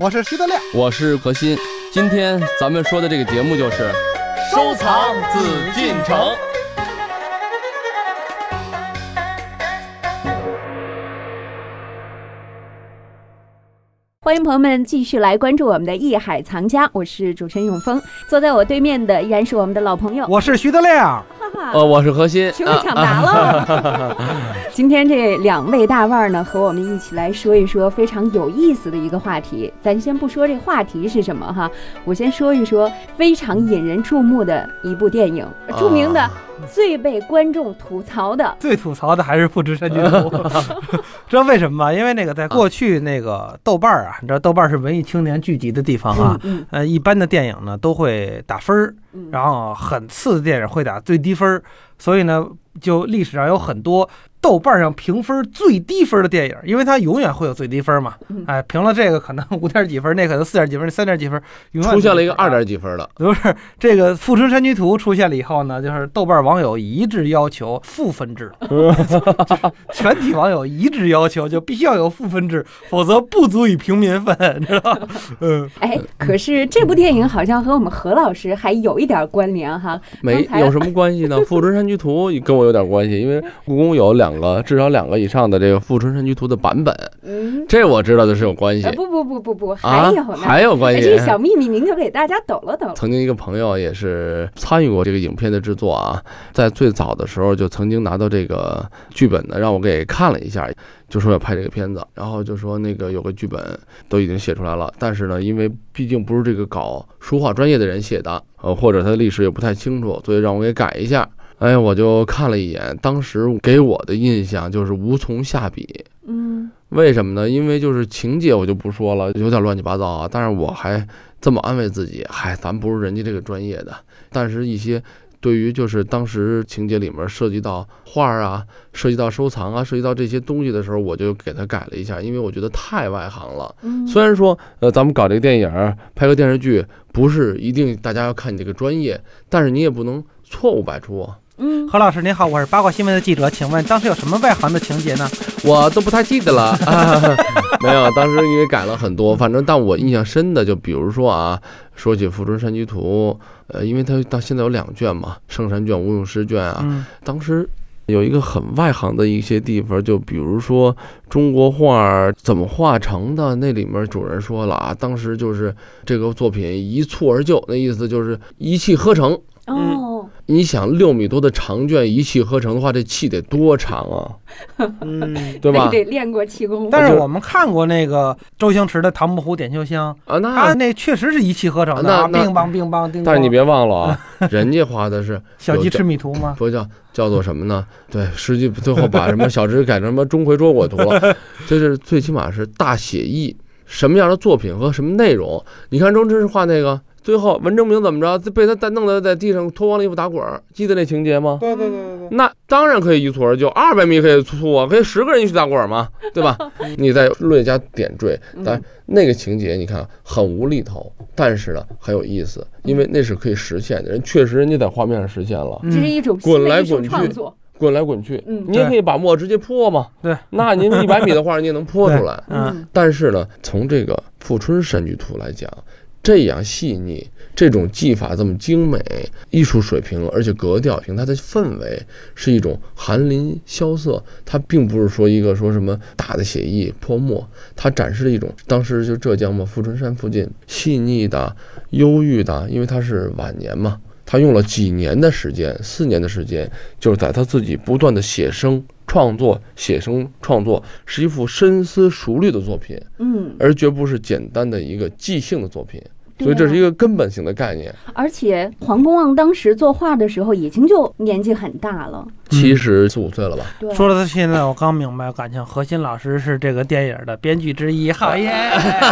我是徐德亮，我是何鑫。今天咱们说的这个节目就是收藏紫禁城。欢迎朋友们继续来关注我们的《艺海藏家》，我是主持人永峰，坐在我对面的依然是我们的老朋友，我是徐德亮。呃，我是何鑫，是不是抢答了？今天这两位大腕儿呢，和我们一起来说一说非常有意思的一个话题。咱先不说这话题是什么哈，我先说一说非常引人注目的一部电影，著名的、最被观众吐槽的，最吐槽的还是《富春山居图 》，知道为什么吗？因为那个在过去那个豆瓣啊，你知道豆瓣是文艺青年聚集的地方啊，嗯呃，一般的电影呢都会打分儿，嗯，然后很次的电影会打最低分儿，所以呢，就历史上有很多豆瓣上评分最低分的电影，因为它永远会有最低分嘛嗯。哎，评了这个可能 五点几分，那可能四点几分，三点几分，永远出现了一个二点。几分的，不是这个《富春山居图》出现了以后呢，就是豆瓣网友一致要求负分制，全体网友一致要求就必须要有负分制，否则不足以平民愤，你知道吧？嗯，哎，可是这部电影好像和我们何老师还有一点关联哈。没有什么关系呢？《富春山居图》跟我有点关系，因为故宫有两个，至少两个以上的这个《富春山居图》的版本，嗯，这我知道的是有关系呃不不不不不，还啊有呢，，还有关哎系这。小秘密您就给大家抖了抖。曾经一个朋友也是参与过这个影片的制作啊，在最早的时候就曾经拿到这个剧本呢，让我给看了一下，就说要拍这个片子，然后就说那个有个剧本都已经写出来了，但是呢，因为毕竟不是这个搞书画专业的人写的，呃，或者他的历史也不太清楚，所以让我给改一下。哎，我就看了一眼，当时给我的印象就是无从下笔。嗯为什么呢？因为就是情节我就不说了，有点乱七八糟啊。但是我还这么安慰自己，嗨，咱不是人家这个专业的。但是，一些对于就是当时情节里面涉及到画儿啊、涉及到收藏啊、涉及到这些东西的时候，我就给他改了一下，因为我觉得太外行了。嗯，虽然说，呃，咱们搞这个电影儿、拍个电视剧，不是一定大家要看你这个专业，但是你也不能错误百出啊。嗯何老师您好，我是八卦新闻的记者，请问当时有什么外行的情节呢？我都不太记得了，啊、没有，当时因为改了很多，反正但我印象深的就比如说啊，说起《富春山居图》，呃，因为它到现在有两卷嘛，圣山卷、吴用诗卷啊，嗯当时有一个很外行的一些地方，就比如说中国画儿怎么画成的，那里面主人说了啊，当时就是这个作品一蹴而就，那意思就是一气呵成。哦，你想六米多的长卷一气呵成的话，这气得多长啊，嗯。对吧得？得练过气功。但是我们看过那个周星驰的《唐伯虎点秋香》，啊，那他那确实是一气呵成的乒乓乒乓叮咣。但是你别忘了啊，人家画的是小鸡吃米图吗？不叫叫做什么呢？对，实际最后把什么小直改成什么钟馗捉鬼图了，这是最起码是大写意，什么样的作品和什么内容？你看周星驰画那个，最后文征明怎么着，被他弄得在地上脱光了衣服打滚儿，记得那情节吗？对对对对对。那当然可以一蹴而就，二百米可以粗啊，可以十个人一起打滚儿嘛，对吧？你在略加点缀，但那个情节你看很无厘头，但是呢很有意思，因为那是可以实现的，人确实人家在画面上实现了。这是一种滚来滚去创作。滚来滚去，嗯你也可以把墨直接泼嘛。对，那您一百米的画，你也能泼出来。嗯，但是呢，从这个《富春山居图》来讲，这样细腻，这种技法这么精美，艺术水平，而且格调，凭它的氛围是一种寒林萧瑟。它并不是说一个说什么大的写意泼墨，它展示了一种当时就浙江嘛，富春山附近细腻的、忧郁的，因为它是晚年嘛。他用了几年的时间，四年的时间，就是在他自己不断的写生创作、写生创作，是一幅深思熟虑的作品，嗯，而绝不是简单的一个即兴的作品。对所以这是一啊个根本性的概念。而且黄公望当时作画的时候已经就年纪很大了，七十四五岁了吧？对，说了到现在，我刚明白，感情何鑫老师是这个电影的编剧之一，好耶！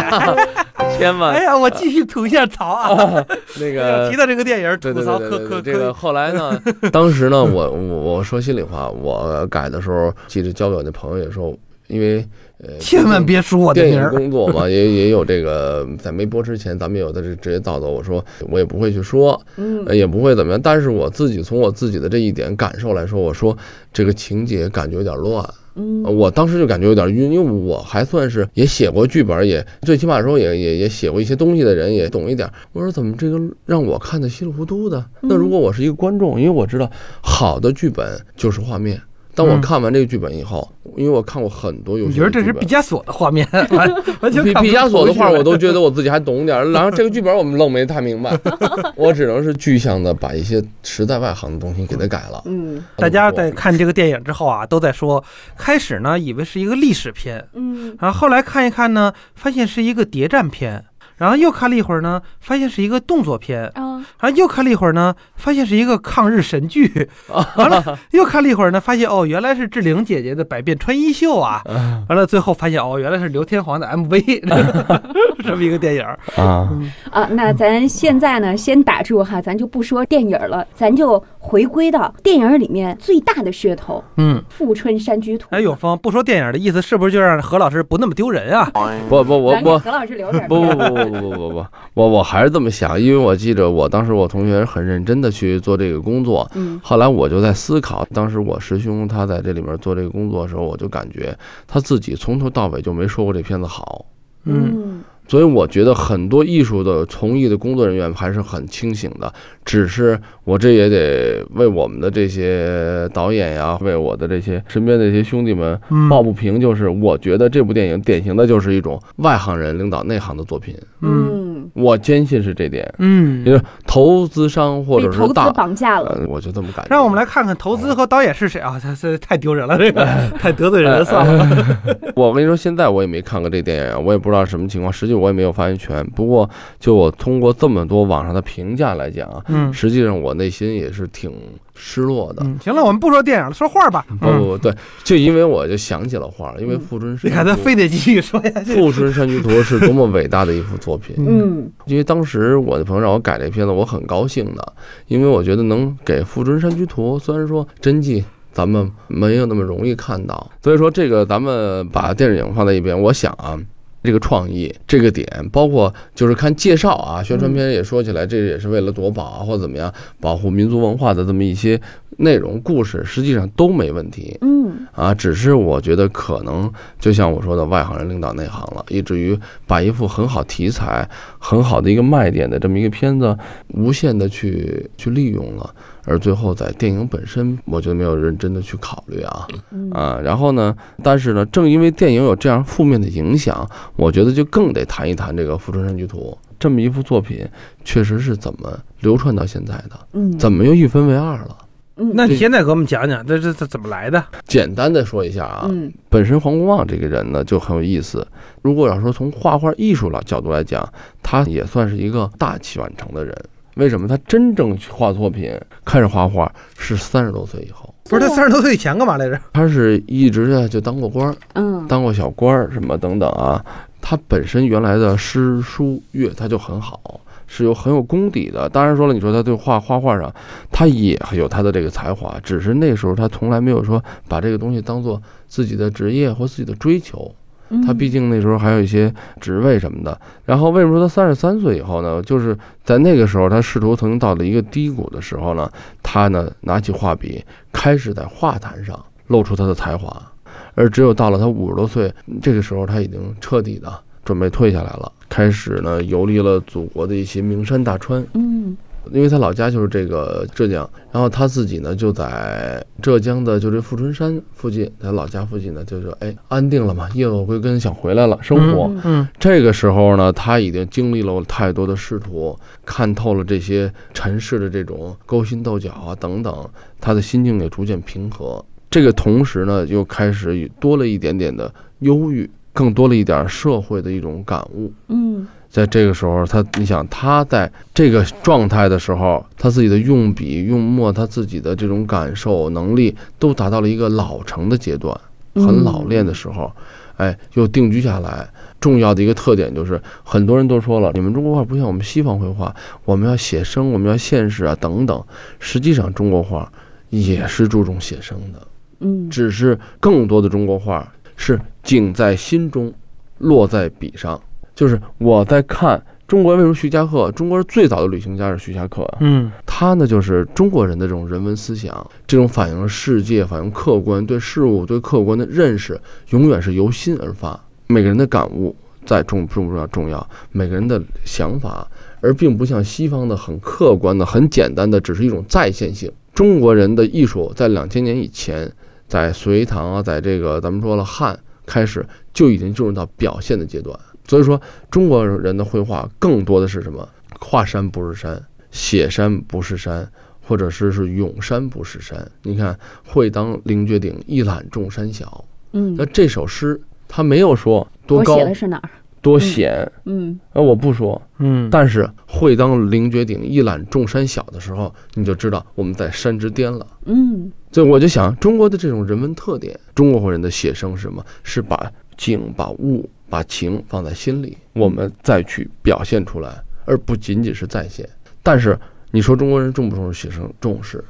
千万哎呀，我继续吐一下槽啊！那个 提到这个电影，吐槽对可可这个，后来呢，当时呢，我我我说心里话，我改的时候，记得交给我那朋友也说，因为呃，千万别说我的电影名儿。工作嘛，也也有这个，在没播之前，咱们有的是职业道德，我说我也不会去说，嗯呃也不会怎么样。但是我自己从我自己的这一点感受来说，我说这个情节感觉有点乱，嗯，我当时就感觉有点晕，因为我还算是也写过剧本，也最起码说也也也写过一些东西的人，也懂一点。我说怎么这个让我看的稀里糊涂的？那如果我是一个观众，因为我知道好的剧本就是画面。当我嗯看完这个剧本以后，因为我看过很多游戏，你觉得这是毕加索的画面？完完全看毕毕加索的画，我都觉得我自己还懂点儿。然后这个剧本我们愣没太明白，我只能是具象的把一些实在外行的东西给它改了。嗯大家在看这个电影之后啊，都在说，开始呢以为是一个历史片，嗯然后后来看一看呢，发现是一个谍战片，然后又看了一会儿呢，发现是一个动作片，啊然后又看了一会儿呢，发现是一个抗日神剧，完了又看了一会儿呢，发现哦原来是志玲姐姐的百变穿衣秀啊，完了最后发现哦原来是刘天皇的 MV，这么一个电影。啊，啊，那咱现在呢，先打住哈，咱就不说电影了，咱就回归到电影里面最大的噱头嗯，《富春山居图》。哎，永峰不说电影的意思，是不是就让何老师不那么丢人啊？不不我我何老师留点不面子不不不不不不不，我我还是这么想，因为我记着我当时我同学很认真的去做这个工作，嗯后来我就在思考，当时我师兄他在这里面做这个工作的时候，我就感觉他自己从头到尾就没说过这片子好。嗯所以我觉得很多艺术的从艺的工作人员还是很清醒的，只是我这也得为我们的这些导演呀，为我的这些身边的一些兄弟们嗯。抱不平，就是我觉得这部电影典型的就是一种外行人领导内行的作品，嗯，我坚信是这点。嗯因，为投资商或者是投资绑架了。呃，我就这么感觉。让我们来看看投资和导演是谁啊？这这太丢人了，这个 太得罪人了，算了。我跟你说，现在我也没看过这电影，我也不知道什么情况，实际我也没有发言权。不过，就我通过这么多网上的评价来讲啊，嗯实际上我内心也是挺失落的。嗯，行了，我们不说电影了，说画吧。不不不，对，就因为我就想起了画儿，因为《富春山居图》，你看他非得继续说下去。富春山居图》是多么伟大的一幅作品。嗯因为当时我的朋友让我改这片子，我很高兴的，因为我觉得能给《富春山居图》，虽然说真迹咱们没有那么容易看到，所以说这个咱们把电影放在一边，我想啊。这个创意，这个点，包括就是看介绍啊，宣传片也说起来，这也是为了夺宝啊，或者怎么样保护民族文化的这么一些内容故事，实际上都没问题。嗯啊，只是我觉得可能就像我说的，外行人领导内行了，以至于把一副很好题材、很好的一个卖点的这么一个片子，无限的去去利用了，而最后在电影本身，我觉得没有认真的去考虑啊嗯啊。然后呢，但是呢，正因为电影有这样负面的影响，我觉得就更得谈一谈这个《富春山居图》这么一幅作品，确实是怎么流传到现在的，嗯，怎么又一分为二了？嗯那你现在给我们讲讲，这这这怎么来的？简单的说一下啊，嗯本身黄公望这个人呢就很有意思。如果要说从画画艺术了角度来讲，他也算是一个大器晚成的人。为什么他真正去画作品、开始画画是三十多岁以后？不是他三十多岁以前干嘛来着？他是一直啊就当过官儿，嗯当过小官儿什么等等啊。他本身原来的诗书乐他就很好，是有很有功底的。当然说了，你说他对画画画上，他也有他的这个才华，只是那时候他从来没有说把这个东西当做自己的职业或自己的追求。嗯他毕竟那时候还有一些职位什么的。然后为什么说他三十三岁以后呢？就是在那个时候，他仕途曾经到了一个低谷的时候呢，他呢拿起画笔，开始在画坛上露出他的才华。而只有到了他五十多岁，这个时候他已经彻底的准备退下来了，开始呢游历了祖国的一些名山大川。嗯因为他老家就是这个浙江，然后他自己呢就在浙江的就这富春山附近，他老家附近呢就说哎安定了嘛，叶落归根，想回来了生活。嗯嗯这个时候呢，他已经经历了太多的仕途，看透了这些尘世的这种勾心斗角啊等等，他的心境也逐渐平和。这个同时呢，又开始多了一点点的忧郁，更多了一点社会的一种感悟。嗯在这个时候，他你想他在这个状态的时候，他自己的用笔用墨，他自己的这种感受能力都达到了一个老成的阶段，很老练的时候，哎，又定居下来。重要的一个特点就是，很多人都说了，你们中国画不像我们西方绘画，我们要写生，我们要现实啊等等。实际上，中国画也是注重写生的。嗯只是更多的中国画是景在心中，落在笔上。就是我在看中国为什么徐霞客？中国是最早的旅行家是徐霞客啊，嗯他呢就是中国人的这种人文思想，这种反映世界、反映客观对事物、对客观的认识，永远是由心而发。每个人的感悟在重重不重要重要，每个人的想法，而并不像西方的很客观的、很简单的，只是一种再现性。中国人的艺术在两千年以前，在隋唐啊，在这个咱们说了汉开始就已经进入到表现的阶段。所以说，中国人的绘画更多的是什么？画山不是山，写山不是山，或者是是咏山不是山。你看“会当凌绝顶，一览众山小”，嗯那，这首诗他没有说多高写的是哪儿？多险，嗯啊，我不说。嗯，但是“会当凌绝顶，一览众山小”的时候，你就知道我们在山之巅了。嗯所以我就想，中国的这种人文特点，中国人的写生是什么？是把景、把物、把情放在心里，我们再去表现出来，而不仅仅是再现。但是你说中国人重不重视写生？重视。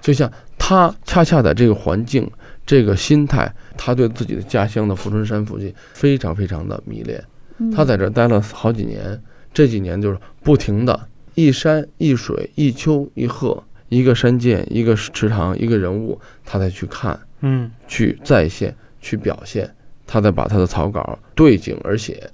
就像他恰恰在这个环境、这个心态，他对自己的家乡的富春山附近非常非常的迷恋。嗯，他在这儿待了好几年，这几年就是不停的，一山一水一丘一壑，一个山涧，一个池塘，一个人物，他再去看，嗯去再现，去表现，他再把他的草稿对景而写，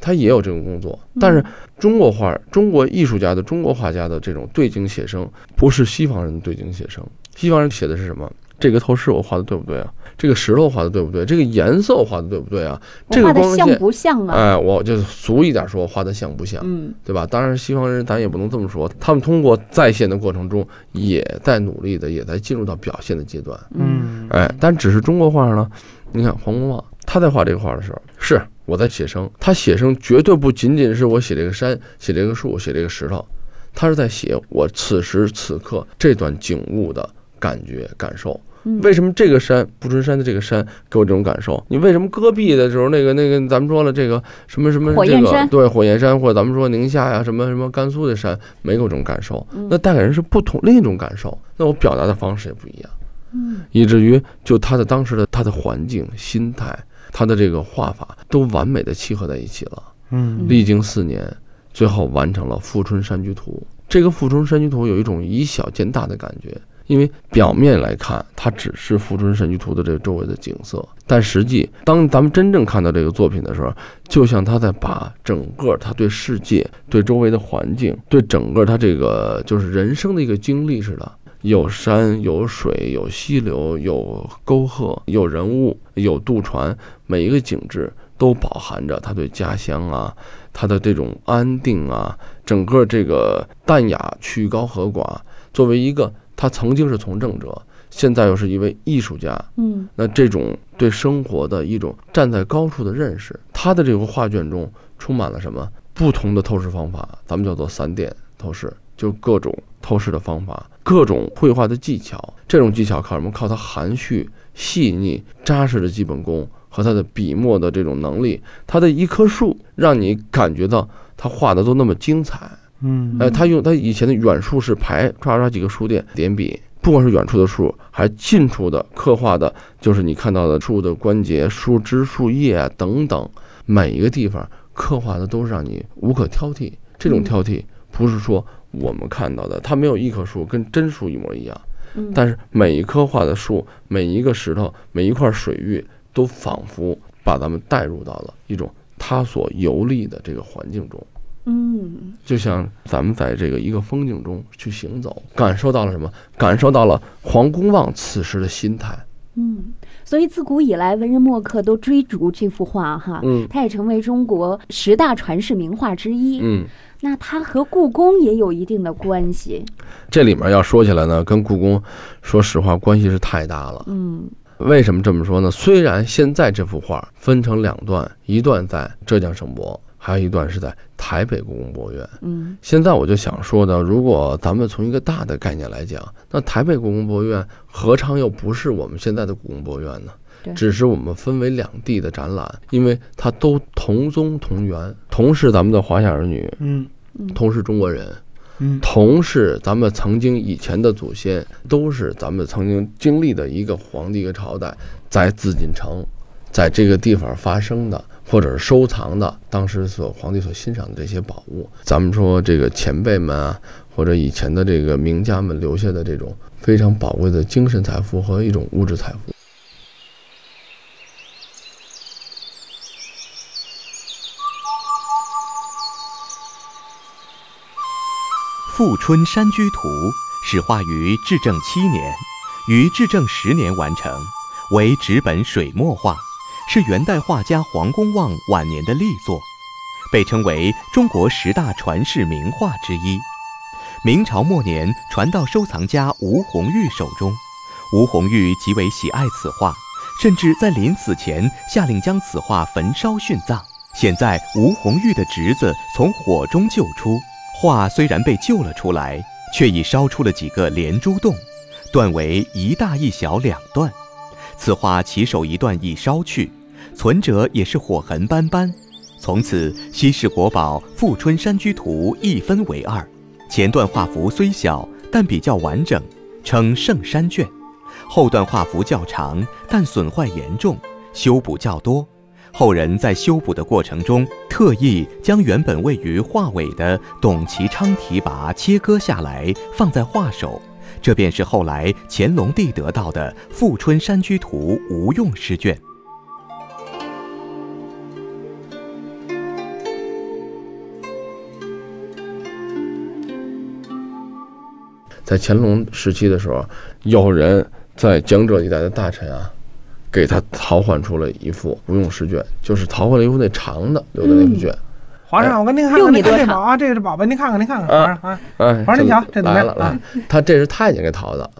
他也有这种工作。但是中国画、中国艺术家的、中国画家的这种对景写生，不是西方人的对景写生。西方人写的是什么？这个透视我画的对不对啊？这个石头画的对不对？这个颜色我画的对不对啊？画的这个光线像不像啊？哎，我就俗一点说，画的像不像，嗯对吧？当然，西方人咱也不能这么说，他们通过再现的过程中，也在努力的，也在进入到表现的阶段。嗯哎，但只是中国画呢，你看黄公望他在画这个画的时候，是我在写生，他写生绝对不仅仅是我写这个山、写这个树、写这个石头，他是在写我此时此刻这段景物的感觉感受。嗯，为什么这个山富春山的这个山给我这种感受？你为什么戈壁的时候那个那个咱们说了这个什么什么这个火焰山对火焰山或者咱们说宁夏呀什么什么甘肃的山没有这种感受，嗯那带给人是不同另一种感受。那我表达的方式也不一样，嗯以至于就他的当时的他的环境、心态、他的这个画法都完美的契合在一起了。嗯历经四年，最后完成了《富春山居图》。这个《富春山居图》有一种以小见大的感觉，因为表面来看，它只是《富春山居图》的这个周围的景色，但实际当咱们真正看到这个作品的时候，就像他在把整个他对世界、对周围的环境、对整个他这个就是人生的一个经历似的。有山有水有溪流有沟壑有人物有渡船，每一个景致都饱含着他对家乡啊，他的这种安定啊，整个这个淡雅曲高和寡。作为一个他曾经是从政者，现在又是一位艺术家，嗯那这种对生活的一种站在高处的认识，他的这幅画卷中充满了什么不同的透视方法？咱们叫做散点透视，就各种透视的方法，各种绘画的技巧。这种技巧靠什么？靠他含蓄、细腻、扎实的基本功和他的笔墨的这种能力。他的一棵树，让你感觉到他画的都那么精彩。嗯呃，他用他以前的远处是排抓抓几个书店点笔，不管是远处的树，还近处的刻画的，就是你看到的树的关节、树枝、树叶啊等等，每一个地方刻画的都是让你无可挑剔。这种嗯挑剔不是说我们看到的，它没有一棵树跟真树一模一样，嗯，但是每一棵画的树、每一个石头、每一块水域，都仿佛把咱们带入到了一种它所游历的这个环境中。嗯就像咱们在这个一个风景中去行走，感受到了什么？感受到了黄公望此时的心态。嗯，所以自古以来，文人墨客都追逐这幅画哈。嗯它也成为中国十大传世名画之一。嗯，那它和故宫也有一定的关系。这里面要说起来呢，跟故宫说实话关系是太大了。嗯为什么这么说呢？虽然现在这幅画分成两段，一段在浙江省博，还有一段是在台北故宫博物院。嗯。现在我就想说呢，如果咱们从一个大的概念来讲，那台北故宫博物院何尝又不是我们现在的故宫博物院呢？对。只是我们分为两地的展览，因为它都同宗同源，同是咱们的华夏儿女，嗯。同是中国人，嗯。同是咱们曾经以前的祖先，都是咱们曾经经历的一个皇帝一个朝代，在紫禁城，在这个地方发生的，或者是收藏的，当时所皇帝所欣赏的这些宝物。咱们说这个前辈们啊，或者以前的这个名家们留下的这种非常宝贵的精神财富和一种物质财富。《富春山居图》始画于至正七年，于至正十年完成，为纸本水墨画，是元代画家黄公望晚年的力作，被称为中国十大传世名画之一。明朝末年传到收藏家吴红玉手中，吴红玉极为喜爱此画，甚至在临死前下令将此画焚烧殉葬。现在吴红玉的侄子从火中救出。画虽然被救了出来，却已烧出了几个连珠洞，断为一大一小两段。此画起手一段已烧去，存折也是火痕斑斑。从此，稀世国宝《富春山居图》一分为二，前段画幅虽小，但比较完整，称圣山卷；后段画幅较长，但损坏严重，修补较多。后人在修补的过程中，特意将原本位于画尾的董其昌提拔切割下来，放在画首，这便是后来乾隆帝得到的《富春山居图》无用诗卷。在乾隆时期的时候，有人在江浙一带的大臣啊。给他淘换出了一副无用试卷，就是淘换了一副那长的留的那副卷。皇上，我跟您看看，这宝啊，这是宝贝，您看看，您看看。皇上啊，皇上您瞧，这怎么样？来了，来，他这是太监给淘的。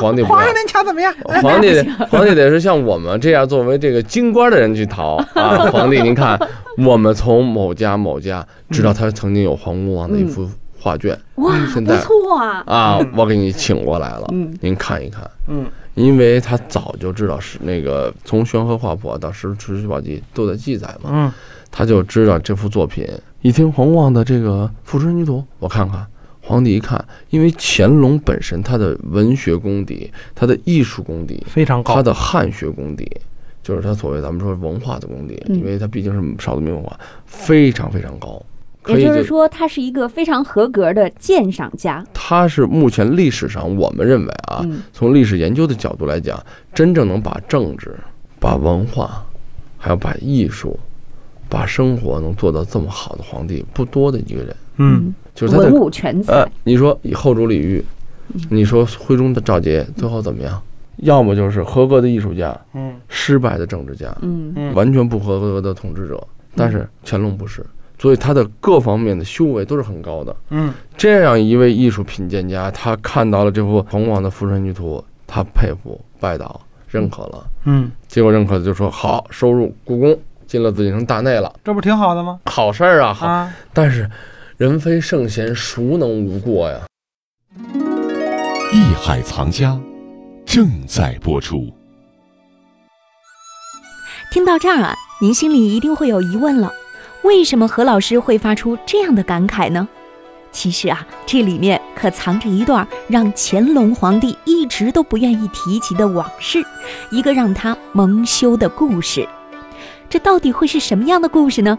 皇帝，皇上您瞧怎么样？皇帝，皇帝得是像我们这样作为这个京官的人去淘啊。皇帝，您看，我们从某家某家知道他曾经有黄公望的一幅画卷。哇，现在不错啊！啊，我给你请过来了，您看一看。嗯。因为他早就知道是那个从《宣和画谱》到《石石渠宝记》都在记载嘛，嗯，他就知道这幅作品。一听黄望的这个《富春山居图》，我看看。皇帝一看，因为乾隆本身他的文学功底、他的艺术功底非常高，他的汉学功底，就是他所谓咱们说文化的功底，因为他毕竟是少数民族文化，非常非常高。也就是说，他是一个非常合格的鉴赏家。他是目前历史上我们认为啊，从历史研究的角度来讲，真正能把政治、把文化，还有把艺术、把生活能做到这么好的皇帝不多的一个人。嗯，就是文武全才。你说以后主李煜，你说徽宗的赵佶，最后怎么样？要么就是合格的艺术家，嗯，失败的政治家，嗯，完全不合格的统治者。但是乾隆不是。所以他的各方面的修为都是很高的。嗯，这样一位艺术品鉴家，他看到了这幅黄广的《富春山居图》，他佩服、拜倒、认可了。嗯，结果认可的就说好，收入故宫，进了紫禁城大内了。这不挺好的吗？好事儿啊！好，但是人非圣贤，孰能无过呀？艺海藏家正在播出。听到这儿啊，您心里一定会有疑问了。为什么何老师会发出这样的感慨呢？其实啊，这里面可藏着一段让乾隆皇帝一直都不愿意提及的往事，一个让他蒙羞的故事。这到底会是什么样的故事呢？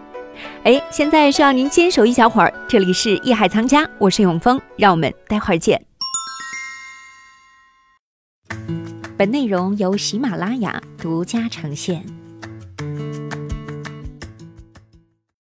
哎，现在需要您坚守一小会儿。这里是艺海藏家，我是永峰，让我们待会儿见。本内容由喜马拉雅独家呈现。